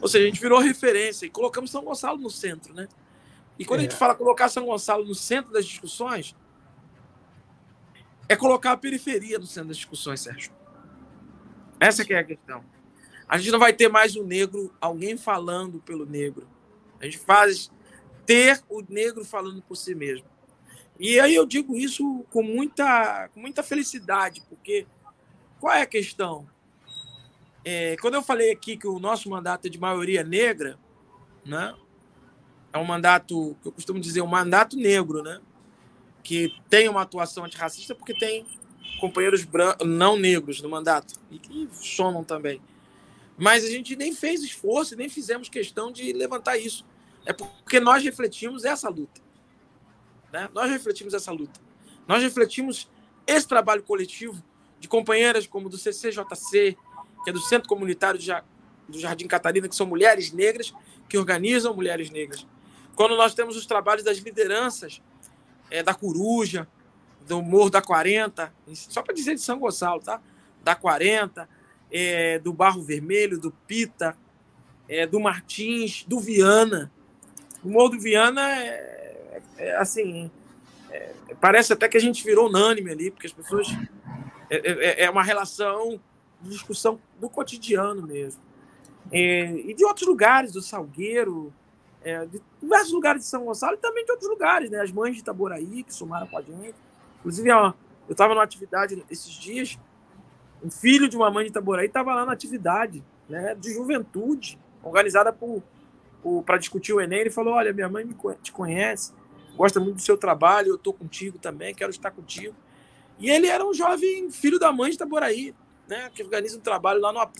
Ou seja, a gente virou referência e colocamos São Gonçalo no centro, né? E quando é. a gente fala colocar São Gonçalo no centro das discussões, é colocar a periferia no centro das discussões, Sérgio. Essa que é a questão. A gente não vai ter mais o negro, alguém falando pelo negro. A gente faz ter o negro falando por si mesmo. E aí eu digo isso com muita, com muita felicidade, porque qual é a questão? É, quando eu falei aqui que o nosso mandato é de maioria negra, né? É um mandato, que eu costumo dizer, um mandato negro, né? Que tem uma atuação antirracista porque tem companheiros não negros no mandato e que somam também. Mas a gente nem fez esforço, nem fizemos questão de levantar isso. É porque nós refletimos essa luta. Né? Nós refletimos essa luta. Nós refletimos esse trabalho coletivo de companheiras como do CCJC, que é do Centro Comunitário do Jardim Catarina, que são mulheres negras que organizam mulheres negras. Quando nós temos os trabalhos das lideranças é, da Coruja, do Morro da 40, só para dizer de São Gonçalo, tá? Da 40, é, do Barro Vermelho, do Pita, é, do Martins, do Viana. O Morro do Viana é, é assim, é, parece até que a gente virou unânime ali, porque as pessoas. É, é, é uma relação de discussão do cotidiano mesmo. e de outros lugares, do Salgueiro, de diversos lugares de São Gonçalo e também de outros lugares, né? As mães de Itaboraí, que somaram com a gente. Inclusive, ó, eu estava numa atividade esses dias, um filho de uma mãe de Itaboraí estava lá na atividade né, de juventude, organizada por, para discutir o Enem. Ele falou: Olha, minha mãe me, te conhece, gosta muito do seu trabalho, eu estou contigo também, quero estar contigo. E ele era um jovem filho da mãe de Itaboraí, né, que organiza um trabalho lá no,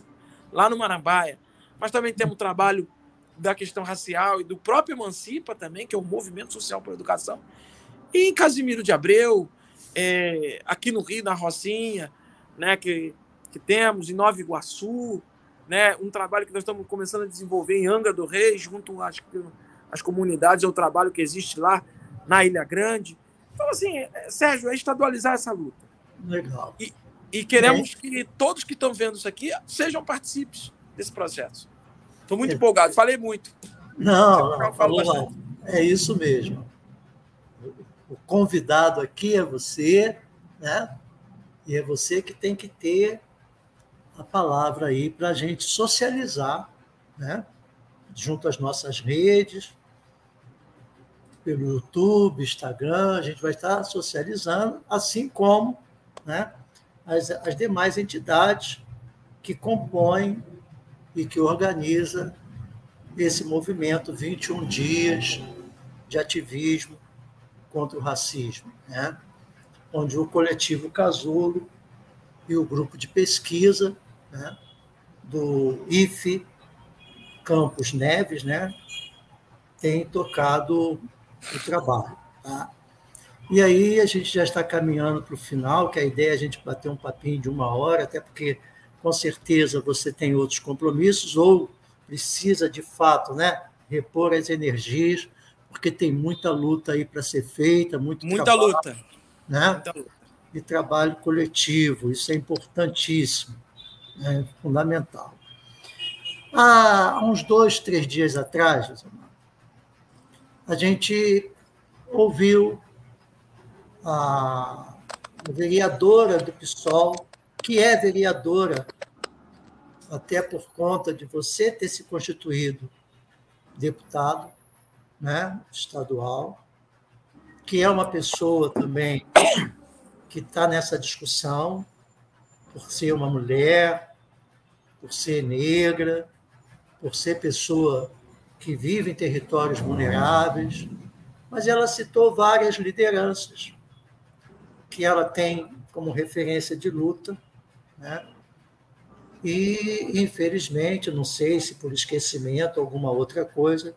lá no Marambaia. Mas também temos um trabalho da questão racial e do próprio Emancipa também, que é um movimento social para a educação. E em Casimiro de Abreu, é, aqui no Rio, na Rocinha, né, que, que temos, em Nova Iguaçu, né, um trabalho que nós estamos começando a desenvolver em Angra do Rei, junto às, às comunidades, é o trabalho que existe lá na Ilha Grande. Então, assim, é, Sérgio, é estadualizar essa luta. Legal. E, e queremos que todos que estão vendo isso aqui sejam partícipes desse processo. Estou muito é. empolgado, falei muito. Não, não falou, é isso mesmo. O convidado aqui é você, né? E é você que tem que ter a palavra aí para a gente socializar, né? junto às nossas redes, pelo YouTube, Instagram, a gente vai estar socializando, assim como né, as, as demais entidades que compõem e que organiza esse movimento 21 dias de ativismo contra o racismo. Né? onde o coletivo Casulo e o grupo de pesquisa né, do IFE Campos Neves né, têm tocado o trabalho. Tá? E aí a gente já está caminhando para o final, que a ideia é a gente bater um papinho de uma hora, até porque com certeza você tem outros compromissos ou precisa de fato né, repor as energias, porque tem muita luta aí para ser feita, muito muita trabalho. luta né? Então... de trabalho coletivo. Isso é importantíssimo, é fundamental. Há uns dois, três dias atrás, a gente ouviu a vereadora do PSOL, que é vereadora, até por conta de você ter se constituído deputado né, estadual, que é uma pessoa também que está nessa discussão, por ser uma mulher, por ser negra, por ser pessoa que vive em territórios vulneráveis, mas ela citou várias lideranças que ela tem como referência de luta, né? E, infelizmente, não sei se por esquecimento ou alguma outra coisa,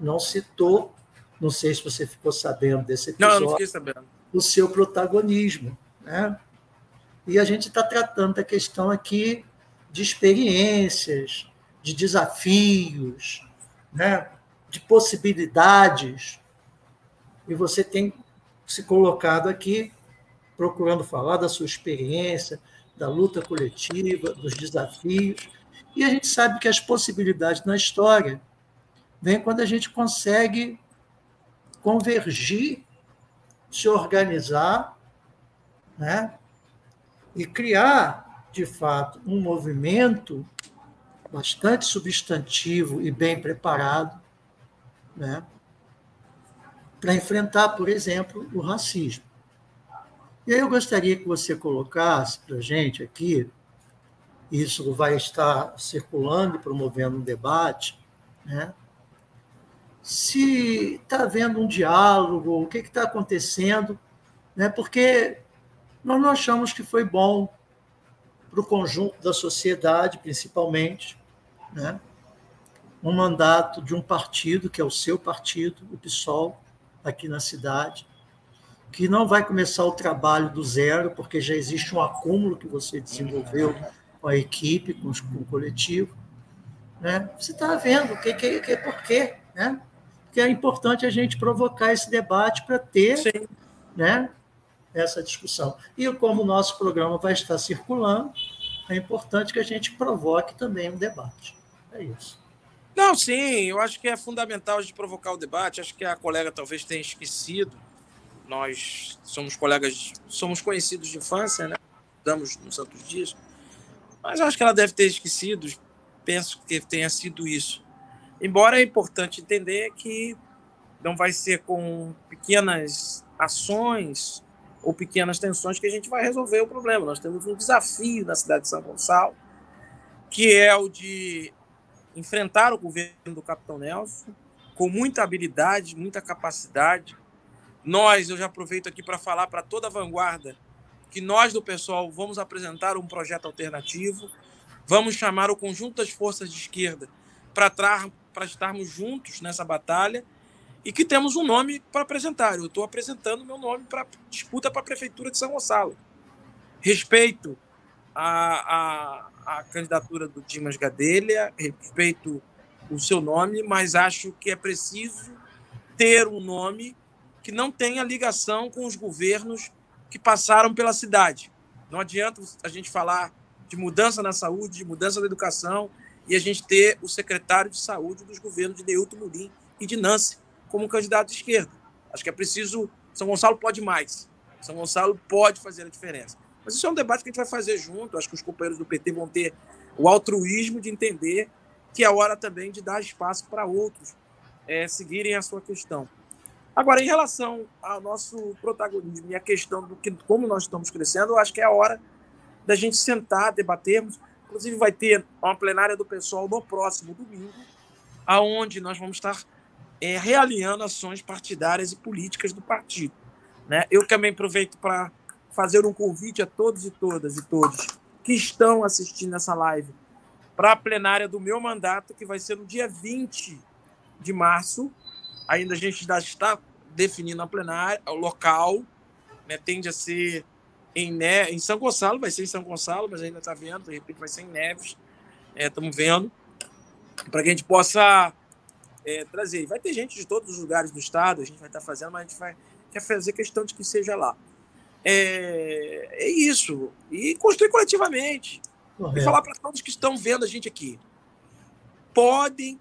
não citou não sei se você ficou sabendo desse episódio. Não, não fiquei sabendo. O seu protagonismo. Né? E a gente está tratando da questão aqui de experiências, de desafios, né? de possibilidades. E você tem se colocado aqui procurando falar da sua experiência, da luta coletiva, dos desafios. E a gente sabe que as possibilidades na história vêm quando a gente consegue convergir, se organizar, né? e criar, de fato, um movimento bastante substantivo e bem preparado né? para enfrentar, por exemplo, o racismo. E aí eu gostaria que você colocasse para a gente aqui, isso vai estar circulando e promovendo um debate, né? Se está havendo um diálogo, o que está acontecendo, né? porque nós não achamos que foi bom para o conjunto da sociedade, principalmente, né? um mandato de um partido, que é o seu partido, o PSOL, aqui na cidade, que não vai começar o trabalho do zero, porque já existe um acúmulo que você desenvolveu com a equipe, com, com o coletivo. Né? Você está vendo o que, que, que por quê, né? Que é importante a gente provocar esse debate para ter Sim. né, essa discussão. E como o nosso programa vai estar circulando, é importante que a gente provoque também um debate. É isso. Não, sim, eu acho que é fundamental a gente provocar o debate. Acho que a colega talvez tenha esquecido. Nós somos colegas, somos conhecidos de infância, né? Damos nos Santos Dias. Mas acho que ela deve ter esquecido. Penso que tenha sido isso. Embora é importante entender que não vai ser com pequenas ações ou pequenas tensões que a gente vai resolver o problema. Nós temos um desafio na cidade de São Gonçalo, que é o de enfrentar o governo do Capitão Nelson com muita habilidade, muita capacidade. Nós, eu já aproveito aqui para falar para toda a vanguarda que nós do pessoal vamos apresentar um projeto alternativo, vamos chamar o conjunto das forças de esquerda para estarmos juntos nessa batalha e que temos um nome para apresentar. Eu estou apresentando meu nome para disputa para a Prefeitura de São Gonçalo. Respeito a, a, a candidatura do Dimas Gadelha, respeito o seu nome, mas acho que é preciso ter um nome que não tenha ligação com os governos que passaram pela cidade. Não adianta a gente falar de mudança na saúde, de mudança na educação, e a gente ter o secretário de saúde dos governos de Neilton Murim e de Nancy como candidato de esquerda. Acho que é preciso. São Gonçalo pode mais. São Gonçalo pode fazer a diferença. Mas isso é um debate que a gente vai fazer junto. Acho que os companheiros do PT vão ter o altruísmo de entender que é hora também de dar espaço para outros é, seguirem a sua questão. Agora, em relação ao nosso protagonismo e a questão do que, como nós estamos crescendo, eu acho que é a hora da gente sentar, debatermos. Inclusive, vai ter uma plenária do pessoal no próximo domingo, aonde nós vamos estar é, realinhando ações partidárias e políticas do partido. Né? Eu também aproveito para fazer um convite a todos e todas e todos que estão assistindo essa live para a plenária do meu mandato, que vai ser no dia 20 de março. Ainda a gente ainda está definindo a plenária, o local, né, tende a ser em, ne em São Gonçalo, vai ser em São Gonçalo, mas ainda está vendo, de repente vai ser em Neves, estamos é, vendo, para que a gente possa é, trazer. Vai ter gente de todos os lugares do estado, a gente vai estar tá fazendo, mas a gente vai quer fazer questão de que seja lá. É, é isso. E construir coletivamente. Correto. E falar para todos que estão vendo a gente aqui. Podem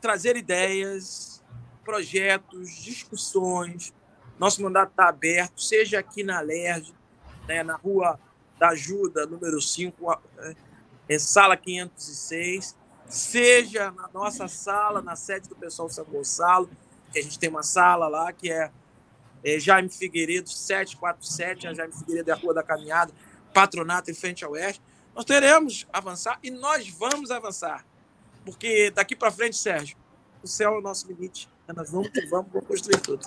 trazer ideias, projetos, discussões. Nosso mandato está aberto, seja aqui na LERJ, né, na Rua da Ajuda, número 5, é, sala 506, seja na nossa sala, na sede do pessoal São Gonçalo, que a gente tem uma sala lá que é é, Jaime Figueiredo, 747, a Jaime Figueiredo é a Rua da Caminhada, patronato em frente ao oeste. Nós teremos avançar e nós vamos avançar. Porque daqui para frente, Sérgio, o céu é o nosso limite. Nós vamos vamos, vamos construir tudo.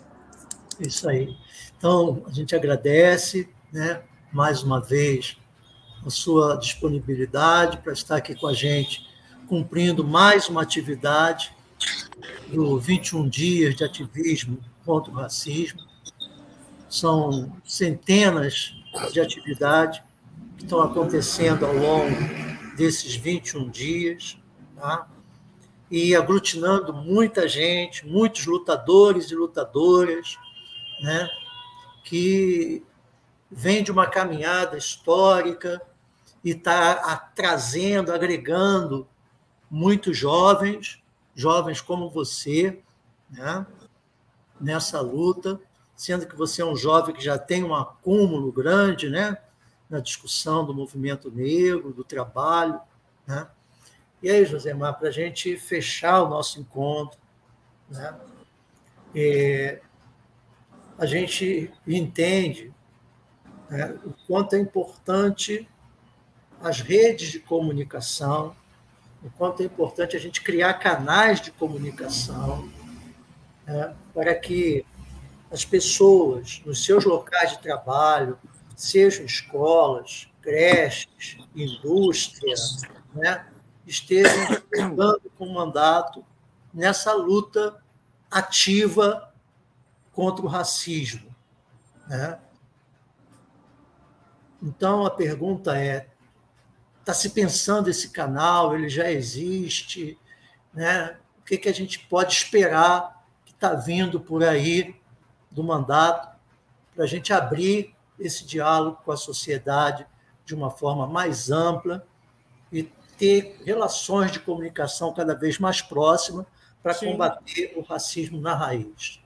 Isso aí. Então, a gente agradece, né, mais uma vez, a sua disponibilidade para estar aqui com a gente, cumprindo mais uma atividade do 21 dias de ativismo contra o racismo são centenas de atividades que estão acontecendo ao longo desses 21 dias, tá? e aglutinando muita gente, muitos lutadores e lutadoras, né? que vem de uma caminhada histórica e está trazendo, agregando muitos jovens, jovens como você, né? nessa luta sendo que você é um jovem que já tem um acúmulo grande né, na discussão do movimento negro, do trabalho. Né? E aí, Josemar, para a gente fechar o nosso encontro, né, é, a gente entende né, o quanto é importante as redes de comunicação, o quanto é importante a gente criar canais de comunicação né, para que as pessoas nos seus locais de trabalho, sejam escolas, creches, indústria, né, estejam chegando com mandato nessa luta ativa contra o racismo. Né? Então, a pergunta é: está se pensando esse canal? Ele já existe? Né? O que, que a gente pode esperar que está vindo por aí do mandato para a gente abrir esse diálogo com a sociedade de uma forma mais ampla e ter relações de comunicação cada vez mais próximas para combater o racismo na raiz.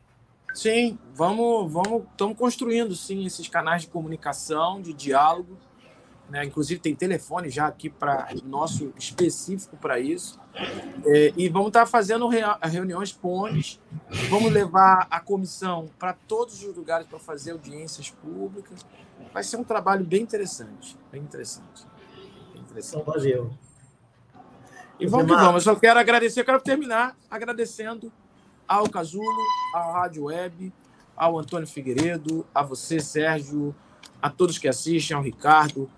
Sim, vamos, vamos, estamos construindo sim esses canais de comunicação, de diálogo. Né? Inclusive tem telefone já aqui para nosso específico para isso. É, e vamos estar tá fazendo reuniões pontes. Vamos levar a comissão para todos os lugares para fazer audiências públicas. Vai ser um trabalho bem interessante, bem interessante. Bem interessante. Então, valeu. E vamos que vamos. Eu só quero agradecer, eu quero terminar agradecendo ao Casulo, à Rádio Web, ao Antônio Figueiredo, a você, Sérgio, a todos que assistem, ao Ricardo,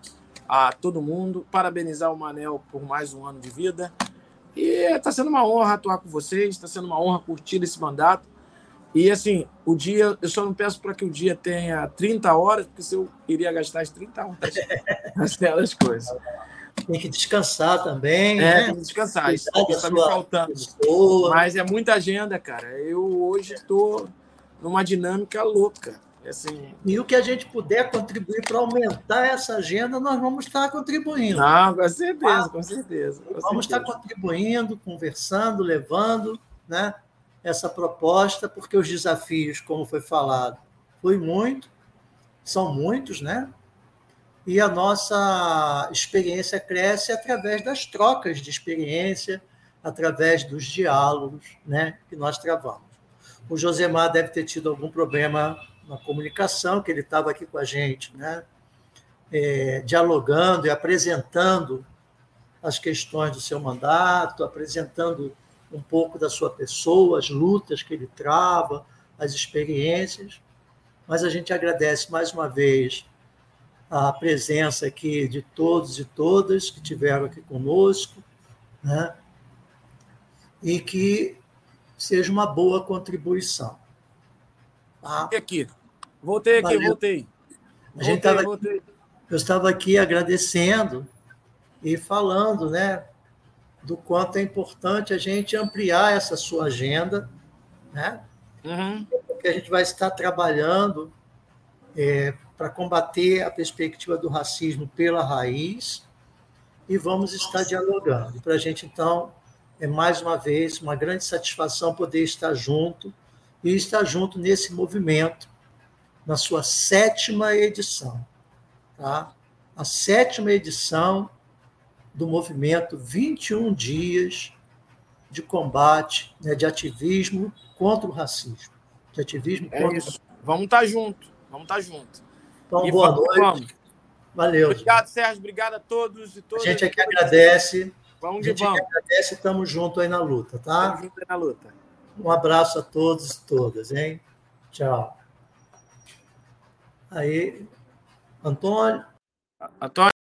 a todo mundo. Parabenizar o Manel por mais um ano de vida. E está sendo uma honra atuar com vocês, está sendo uma honra curtir esse mandato. E assim, o dia, eu só não peço para que o dia tenha 30 horas, porque se eu iria gastar as 30 horas naquelas coisas tem que descansar também. É, né? tem que descansar. Isso está me faltando. Pessoa. Mas é muita agenda, cara. Eu hoje estou numa dinâmica louca. Assim... E o que a gente puder contribuir para aumentar essa agenda, nós vamos estar contribuindo. Ah, com certeza, ah, com certeza. Com vamos certeza. estar contribuindo, conversando, levando né, essa proposta, porque os desafios, como foi falado, foi muito, são muitos, né? E a nossa experiência cresce através das trocas de experiência, através dos diálogos né, que nós travamos. O Josemar deve ter tido algum problema na comunicação, que ele estava aqui com a gente, né, é, dialogando e apresentando as questões do seu mandato, apresentando um pouco da sua pessoa, as lutas que ele trava, as experiências. Mas a gente agradece mais uma vez a presença aqui de todos e todas que tiveram aqui conosco, né? e que seja uma boa contribuição. Tá? aqui. Voltei aqui, Valeu. voltei. A gente voltei, voltei. Eu estava aqui agradecendo e falando né, do quanto é importante a gente ampliar essa sua agenda, né? Uhum. Porque a gente vai estar trabalhando é, para combater a perspectiva do racismo pela raiz e vamos estar dialogando. Para a gente, então, é mais uma vez uma grande satisfação poder estar junto e estar junto nesse movimento, na sua sétima edição. Tá? A sétima edição do movimento 21 Dias de Combate, né, de ativismo contra o racismo. De ativismo é contra isso. Vamos estar junto, vamos estar junto. Então, e boa noite. Vamos. Valeu. Obrigado, gente. Sérgio. Obrigado a todos e todas. A gente aqui agradece. Vamos a gente vamos. agradece e estamos juntos aí na luta, tá? Estamos juntos aí na luta. Um abraço a todos e todas, hein? Tchau. Aí, Antônio. Antônio.